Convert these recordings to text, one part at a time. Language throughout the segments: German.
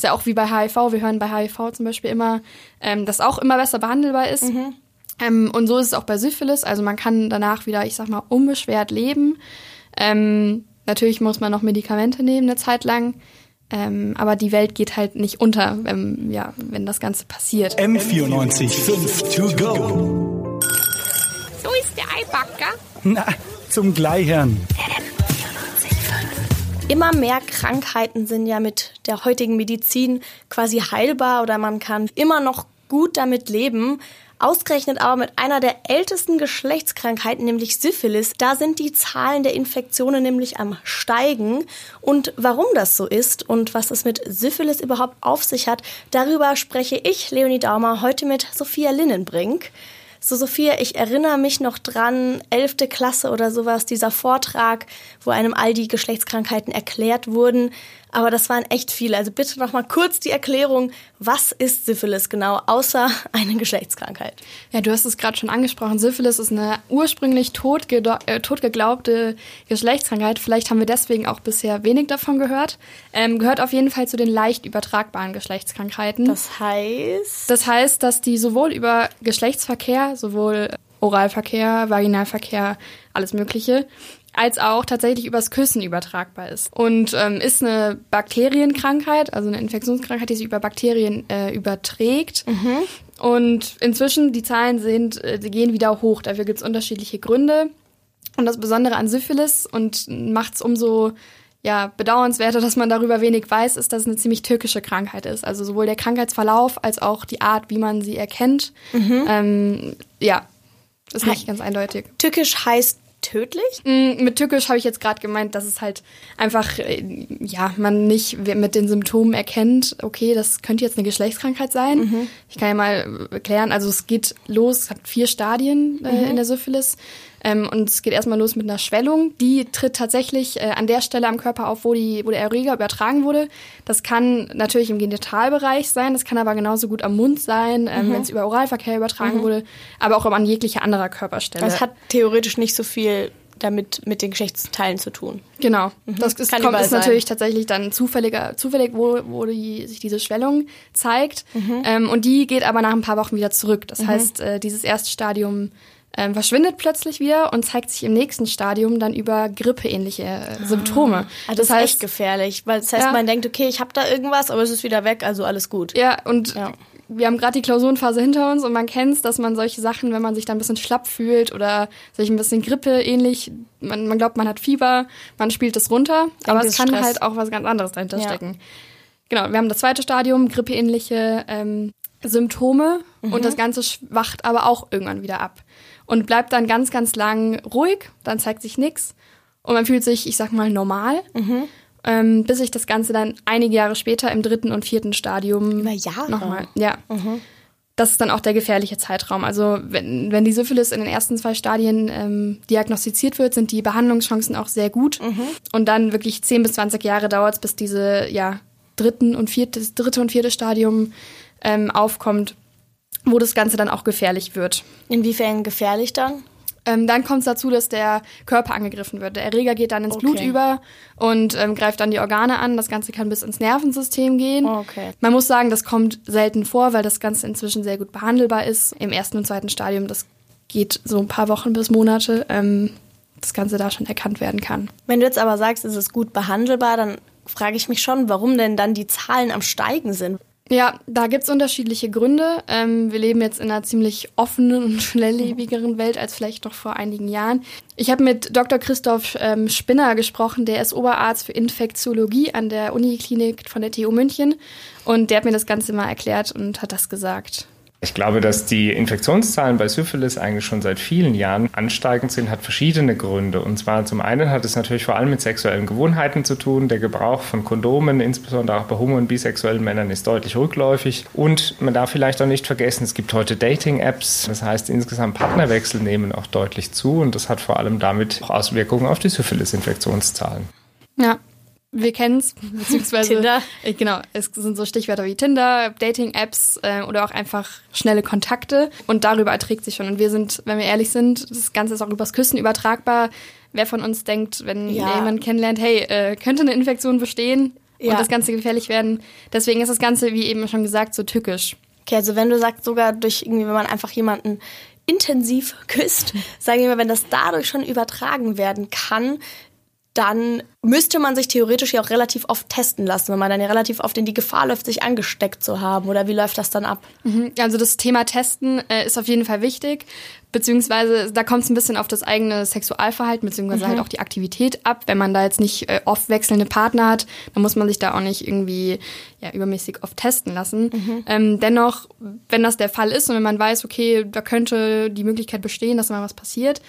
Ist ja auch wie bei HIV. Wir hören bei HIV zum Beispiel immer, ähm, dass auch immer besser behandelbar ist. Mhm. Ähm, und so ist es auch bei Syphilis. Also man kann danach wieder, ich sag mal, unbeschwert leben. Ähm, natürlich muss man noch Medikamente nehmen eine Zeit lang. Ähm, aber die Welt geht halt nicht unter, wenn, ja, wenn das Ganze passiert. M94 5 to go. So ist der Eibacker. Na, zum Gleichern. Immer mehr Krankheiten sind ja mit der heutigen Medizin quasi heilbar oder man kann immer noch gut damit leben. Ausgerechnet aber mit einer der ältesten Geschlechtskrankheiten, nämlich Syphilis, da sind die Zahlen der Infektionen nämlich am steigen. Und warum das so ist und was es mit Syphilis überhaupt auf sich hat, darüber spreche ich, Leonie Daumer, heute mit Sophia Linnenbrink. So, Sophia, ich erinnere mich noch dran, elfte Klasse oder sowas, dieser Vortrag, wo einem all die Geschlechtskrankheiten erklärt wurden. Aber das waren echt viele. Also bitte noch mal kurz die Erklärung, was ist Syphilis genau, außer eine Geschlechtskrankheit? Ja, du hast es gerade schon angesprochen. Syphilis ist eine ursprünglich äh, totgeglaubte Geschlechtskrankheit. Vielleicht haben wir deswegen auch bisher wenig davon gehört. Ähm, gehört auf jeden Fall zu den leicht übertragbaren Geschlechtskrankheiten. Das heißt? Das heißt, dass die sowohl über Geschlechtsverkehr, sowohl Oralverkehr, Vaginalverkehr, alles Mögliche, als auch tatsächlich übers Küssen übertragbar ist. Und ähm, ist eine Bakterienkrankheit, also eine Infektionskrankheit, die sich über Bakterien äh, überträgt. Mhm. Und inzwischen, die Zahlen sind, äh, die gehen wieder hoch. Dafür gibt es unterschiedliche Gründe. Und das Besondere an Syphilis und macht es umso ja, bedauernswerter, dass man darüber wenig weiß, ist, dass es eine ziemlich türkische Krankheit ist. Also sowohl der Krankheitsverlauf als auch die Art, wie man sie erkennt. Mhm. Ähm, ja, ist nicht ganz eindeutig. Tückisch heißt tödlich? Mm, mit tückisch habe ich jetzt gerade gemeint, dass es halt einfach, äh, ja, man nicht mit den Symptomen erkennt, okay, das könnte jetzt eine Geschlechtskrankheit sein. Mhm. Ich kann ja mal erklären, also es geht los, hat vier Stadien äh, mhm. in der Syphilis. Ähm, und es geht erstmal los mit einer Schwellung. Die tritt tatsächlich äh, an der Stelle am Körper auf, wo, die, wo der Erreger übertragen wurde. Das kann natürlich im Genitalbereich sein, das kann aber genauso gut am Mund sein, ähm, mhm. wenn es über Oralverkehr übertragen mhm. wurde, aber auch an jeglicher anderer Körperstelle. Das hat theoretisch nicht so viel damit mit den Geschlechtsteilen zu tun. Genau. Mhm. Das ist, kommt, ist natürlich tatsächlich dann zufälliger, zufällig, wo, wo die, sich diese Schwellung zeigt. Mhm. Ähm, und die geht aber nach ein paar Wochen wieder zurück. Das mhm. heißt, äh, dieses erste Stadium ähm, verschwindet plötzlich wieder und zeigt sich im nächsten Stadium dann über grippeähnliche äh, Symptome. Ah, das, das, ist heißt, echt gefährlich, weil das heißt, ja. man denkt, okay, ich habe da irgendwas, aber es ist wieder weg, also alles gut. Ja, und ja. wir haben gerade die Klausurenphase hinter uns und man kennt es, dass man solche Sachen, wenn man sich da ein bisschen schlapp fühlt oder sich ein bisschen grippeähnlich, man, man glaubt, man hat Fieber, man spielt es runter, aber es kann Stress. halt auch was ganz anderes dahinter ja. stecken. Genau, wir haben das zweite Stadium, grippeähnliche ähm, Symptome mhm. und das Ganze wacht aber auch irgendwann wieder ab und bleibt dann ganz, ganz lang ruhig, dann zeigt sich nichts und man fühlt sich, ich sag mal, normal. Mhm. Ähm, bis sich das Ganze dann einige Jahre später im dritten und vierten Stadium Über Jahre. nochmal, ja. Mhm. Das ist dann auch der gefährliche Zeitraum. Also wenn, wenn die Syphilis in den ersten zwei Stadien ähm, diagnostiziert wird, sind die Behandlungschancen auch sehr gut. Mhm. Und dann wirklich 10 bis 20 Jahre dauert es, bis diese ja, dritten und vierte, dritte und vierte Stadium ähm, aufkommt wo das Ganze dann auch gefährlich wird. Inwiefern gefährlich dann? Ähm, dann kommt es dazu, dass der Körper angegriffen wird. Der Erreger geht dann ins okay. Blut über und ähm, greift dann die Organe an. Das Ganze kann bis ins Nervensystem gehen. Okay. Man muss sagen, das kommt selten vor, weil das Ganze inzwischen sehr gut behandelbar ist. Im ersten und zweiten Stadium, das geht so ein paar Wochen bis Monate, ähm, das Ganze da schon erkannt werden kann. Wenn du jetzt aber sagst, es ist gut behandelbar, dann frage ich mich schon, warum denn dann die Zahlen am Steigen sind. Ja, da gibt's unterschiedliche Gründe. Ähm, wir leben jetzt in einer ziemlich offenen und schnelllebigeren Welt als vielleicht noch vor einigen Jahren. Ich habe mit Dr. Christoph ähm, Spinner gesprochen, der ist Oberarzt für Infektiologie an der Uniklinik von der TU München und der hat mir das Ganze mal erklärt und hat das gesagt. Ich glaube, dass die Infektionszahlen bei Syphilis eigentlich schon seit vielen Jahren ansteigend sind, hat verschiedene Gründe. Und zwar zum einen hat es natürlich vor allem mit sexuellen Gewohnheiten zu tun. Der Gebrauch von Kondomen, insbesondere auch bei homo- und bisexuellen Männern, ist deutlich rückläufig. Und man darf vielleicht auch nicht vergessen, es gibt heute Dating-Apps. Das heißt, insgesamt Partnerwechsel nehmen auch deutlich zu. Und das hat vor allem damit auch Auswirkungen auf die Syphilis-Infektionszahlen. Ja, wir kennen es, beziehungsweise Tinder. Äh, genau, es sind so Stichwörter wie Tinder, Dating-Apps äh, oder auch einfach schnelle Kontakte und darüber erträgt sich schon. Und wir sind, wenn wir ehrlich sind, das Ganze ist auch übers Küssen übertragbar. Wer von uns denkt, wenn ja. jemand kennenlernt, hey, äh, könnte eine Infektion bestehen, Ja. und das Ganze gefährlich werden. Deswegen ist das Ganze, wie eben schon gesagt, so tückisch. Okay, also wenn du sagst, sogar durch irgendwie, wenn man einfach jemanden intensiv küsst, sagen wir mal, wenn das dadurch schon übertragen werden kann, dann müsste man sich theoretisch ja auch relativ oft testen lassen, wenn man dann ja relativ oft in die Gefahr läuft, sich angesteckt zu haben. Oder wie läuft das dann ab? Mhm. Also das Thema Testen äh, ist auf jeden Fall wichtig, beziehungsweise da kommt es ein bisschen auf das eigene Sexualverhalten, beziehungsweise halt auch die Aktivität ab. Wenn man da jetzt nicht äh, oft wechselnde Partner hat, dann muss man sich da auch nicht irgendwie ja, übermäßig oft testen lassen. Ähm, dennoch, wenn das der Fall ist und wenn man weiß, okay, da könnte die Möglichkeit bestehen, dass mal was passiert,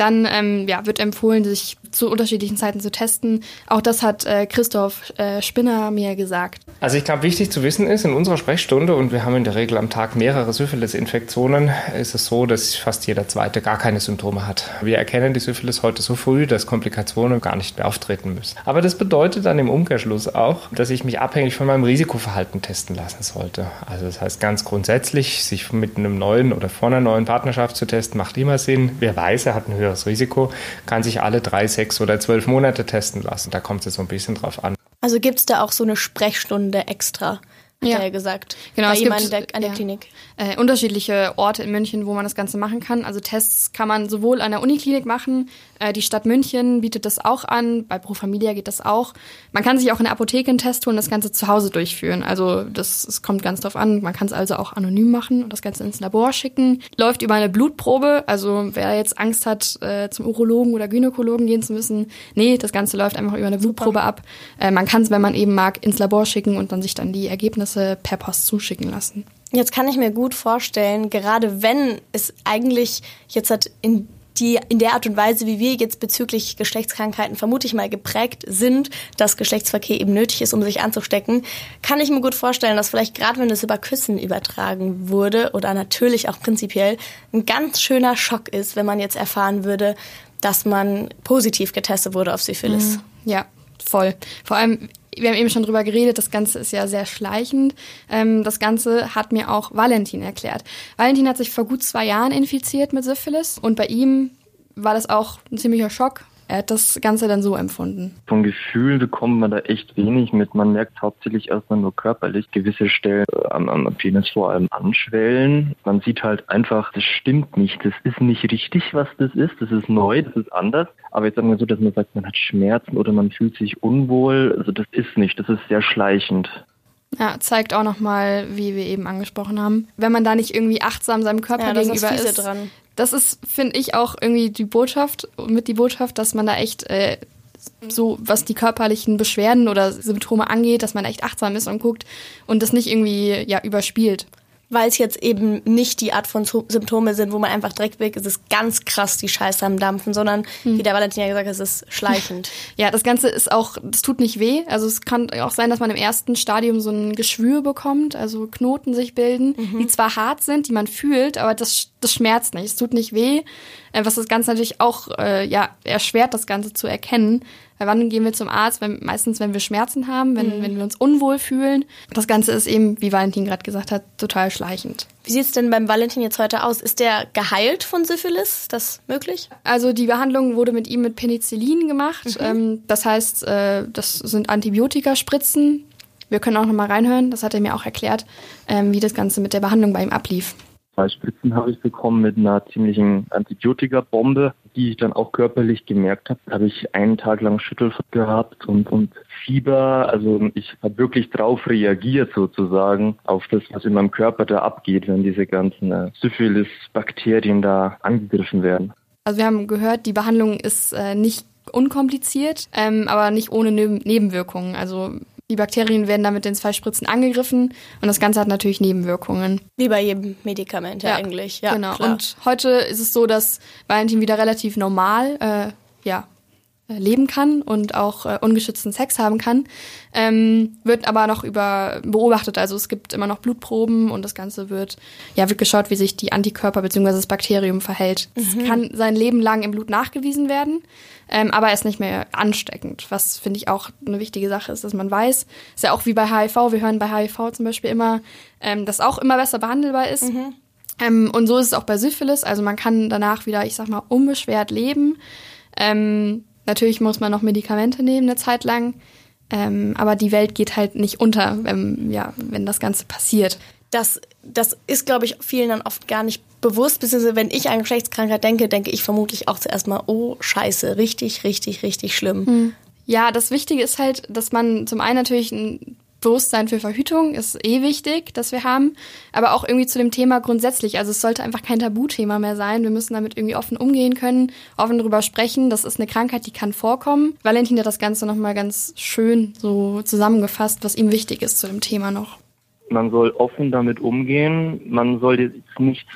dann ähm, ja, wird empfohlen, sich zu unterschiedlichen Zeiten zu testen. Auch das hat äh, Christoph äh, Spinner mir gesagt. Also ich glaube, wichtig zu wissen ist, in unserer Sprechstunde, und wir haben in der Regel am Tag mehrere Syphilis-Infektionen, ist es so, dass fast jeder Zweite gar keine Symptome hat. Wir erkennen die Syphilis heute so früh, dass Komplikationen gar nicht mehr auftreten müssen. Aber das bedeutet dann im Umkehrschluss auch, dass ich mich abhängig von meinem Risikoverhalten testen lassen sollte. Also das heißt ganz grundsätzlich, sich mit einem neuen oder vor einer neuen Partnerschaft zu testen, macht immer Sinn. Wer weiß, er hat ein höheres Risiko, kann sich alle drei, sechs oder zwölf Monate testen lassen. Da kommt es so ein bisschen drauf an. Also gibt's da auch so eine Sprechstunde extra, hat Ja. er gesagt. Genau, bei es gibt, der, an der ja. Klinik. äh, unterschiedliche Orte in München, wo man das Ganze machen kann. Also Tests kann man sowohl an der Uniklinik machen, äh, die Stadt München bietet das auch an, bei Pro Familia geht das auch. Man kann sich auch in der Apotheke einen Test holen, das Ganze zu Hause durchführen. Also das, es kommt ganz drauf an. Man kann es also auch anonym machen und das Ganze ins Labor schicken. Läuft über eine Blutprobe, also wer jetzt Angst hat, äh, zum Urologen oder Gynäkologen gehen zu müssen, nee, das Ganze läuft einfach über eine Blutprobe ab. Äh, man kann es, wenn man eben mag, ins Labor schicken und dann sich dann die Ergebnisse per Post zuschicken lassen. Jetzt kann ich mir gut vorstellen, gerade wenn es eigentlich jetzt hat in die in der Art und Weise, wie wir jetzt bezüglich Geschlechtskrankheiten vermute ich mal geprägt sind, dass Geschlechtsverkehr eben nötig ist, um sich anzustecken, kann ich mir gut vorstellen, dass vielleicht gerade wenn es über Küssen übertragen wurde oder natürlich auch prinzipiell ein ganz schöner Schock ist, wenn man jetzt erfahren würde, dass man positiv getestet wurde auf Syphilis. Ja, voll. Vor allem, wir haben eben schon drüber geredet, das Ganze ist ja sehr schleichend. Ähm, das Ganze hat mir auch Valentin erklärt. Valentin hat sich vor gut zwei Jahren infiziert mit Syphilis und bei ihm war das auch ein ziemlicher Schock. Er hat das Ganze dann so empfunden. Von Gefühlen bekommt man da echt wenig mit. Man merkt hauptsächlich erstmal nur körperlich gewisse Stellen äh, am, am Penis vor allem anschwellen. Man sieht halt einfach, das stimmt nicht. Das ist nicht richtig, was das ist. Das ist neu, das ist anders. Aber jetzt sagen wir so, dass man sagt, man hat Schmerzen oder man fühlt sich unwohl. Also das ist nicht. Das ist sehr schleichend. Ja, zeigt auch nochmal, wie wir eben angesprochen haben, wenn man da nicht irgendwie achtsam seinem Körper Ja, ist gegenüber Fiese ist. Das ist, finde ich, auch irgendwie die Botschaft, mit die Botschaft, dass man da echt äh, so, was die körperlichen Beschwerden oder Symptome angeht, dass man echt achtsam ist und guckt und das nicht irgendwie ja überspielt. Weil es jetzt eben nicht die Art von Sy- Symptome sind, wo man einfach direkt weg ist, es ist ganz krass die Scheiße am Dampfen, sondern wie der Valentin ja gesagt hat, es ist schleichend. Ja, das Ganze ist auch, das tut nicht weh. Also es kann auch sein, dass man im ersten Stadium so ein Geschwür bekommt, also Knoten sich bilden, die zwar hart sind, die man fühlt, aber das, das schmerzt nicht. Es tut nicht weh, äh, was das Ganze natürlich auch äh, ja, erschwert, das Ganze zu erkennen. Weil wann gehen wir zum Arzt? Wenn, meistens, wenn wir Schmerzen haben, wenn, wenn wir uns unwohl fühlen. Das Ganze ist eben, wie Valentin gerade gesagt hat, total schleichend. Wie sieht's denn beim Valentin jetzt heute aus? Ist der geheilt von Syphilis? Ist das möglich? Also die Behandlung wurde mit ihm mit Penicillin gemacht. Ähm, das heißt, äh, das sind Antibiotikaspritzen. Wir können auch noch mal reinhören. Das hat er mir auch erklärt, ähm, wie das Ganze mit der Behandlung bei ihm ablief. Zwei Spritzen habe ich bekommen mit einer ziemlichen Antibiotikabombe, die ich dann auch körperlich gemerkt habe. Habe ich einen Tag lang Schüttelfahrt gehabt und, und Fieber. Also ich habe wirklich drauf reagiert sozusagen auf das, was in meinem Körper da abgeht, wenn diese ganzen äh, Syphilis-Bakterien da angegriffen werden. Also wir haben gehört, die Behandlung ist äh, nicht unkompliziert, ähm, aber nicht ohne Neben Nebenwirkungen. Also die Bakterien werden da mit den zwei Spritzen angegriffen und das Ganze hat natürlich Nebenwirkungen. Wie bei jedem Medikament ja, eigentlich. Ja, genau. Klar. Und heute ist es so, dass Valentin wieder relativ normal äh, ja, leben kann und auch äh, ungeschützten Sex haben kann, ähm, wird aber noch über beobachtet. Also es gibt immer noch Blutproben und das Ganze wird ja wird geschaut, wie sich die Antikörper bzw. das Bakterium verhält. Es kann sein Leben lang im Blut nachgewiesen werden, ähm, aber er ist nicht mehr ansteckend. Was finde ich auch eine wichtige Sache ist, dass man weiß, ist ja auch wie bei HIV. Wir hören bei HIV zum Beispiel immer, ähm, dass auch immer besser behandelbar ist. Ähm, und so ist es auch bei Syphilis. Also man kann danach wieder, ich sag mal, unbeschwert leben. Ähm, natürlich muss man noch Medikamente nehmen eine Zeit lang. Ähm, aber die Welt geht halt nicht unter, wenn, ja, wenn das Ganze passiert. Das, das ist, glaube ich, vielen dann oft gar nicht bewusst, beziehungsweise wenn ich an Geschlechtskrankheit denke, denke ich vermutlich auch zuerst mal, oh scheiße, richtig, richtig, richtig schlimm. Hm. Ja, das Wichtige ist halt, dass man zum einen natürlich ein Bewusstsein für Verhütung ist eh wichtig, dass wir haben, aber auch irgendwie zu dem Thema grundsätzlich. Also es sollte einfach kein Tabuthema mehr sein. Wir müssen damit irgendwie offen umgehen können, offen darüber sprechen. Das ist eine Krankheit, die kann vorkommen. Valentin hat das Ganze nochmal ganz schön so zusammengefasst, was ihm wichtig ist zu dem Thema noch. Man soll offen damit umgehen. Man soll jetzt nicht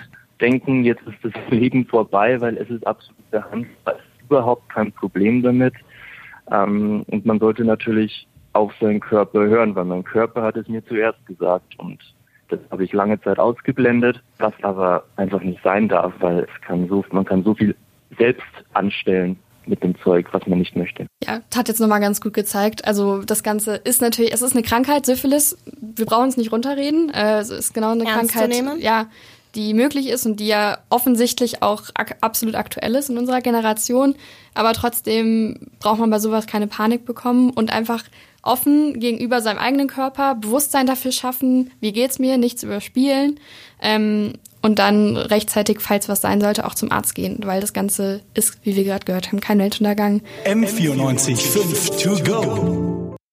denken, jetzt ist das Leben vorbei, weil es ist absolut behandelbar. Es ist überhaupt kein Problem damit. Ähm, und man sollte natürlich auf seinen Körper hören, weil mein Körper hat es mir zuerst gesagt und das habe ich lange Zeit ausgeblendet, was aber einfach nicht sein darf, weil es kann so, man kann so viel selbst anstellen mit dem Zeug, was man nicht möchte. Ja, hat jetzt nochmal ganz gut gezeigt. Also das Ganze ist natürlich, es ist eine Krankheit, Syphilis. Wir brauchen es nicht runterreden. Äh, es ist genau eine Ernst Krankheit, ja, die möglich ist und die ja offensichtlich auch ak absolut aktuell ist in unserer Generation. Aber trotzdem braucht man bei sowas keine Panik bekommen und einfach offen gegenüber seinem eigenen Körper, Bewusstsein dafür schaffen, wie geht's mir, nichts überspielen ähm, und dann rechtzeitig, falls was sein sollte, auch zum Arzt gehen, weil das Ganze ist, wie wir gerade gehört haben, kein Weltuntergang. M94 5 to go.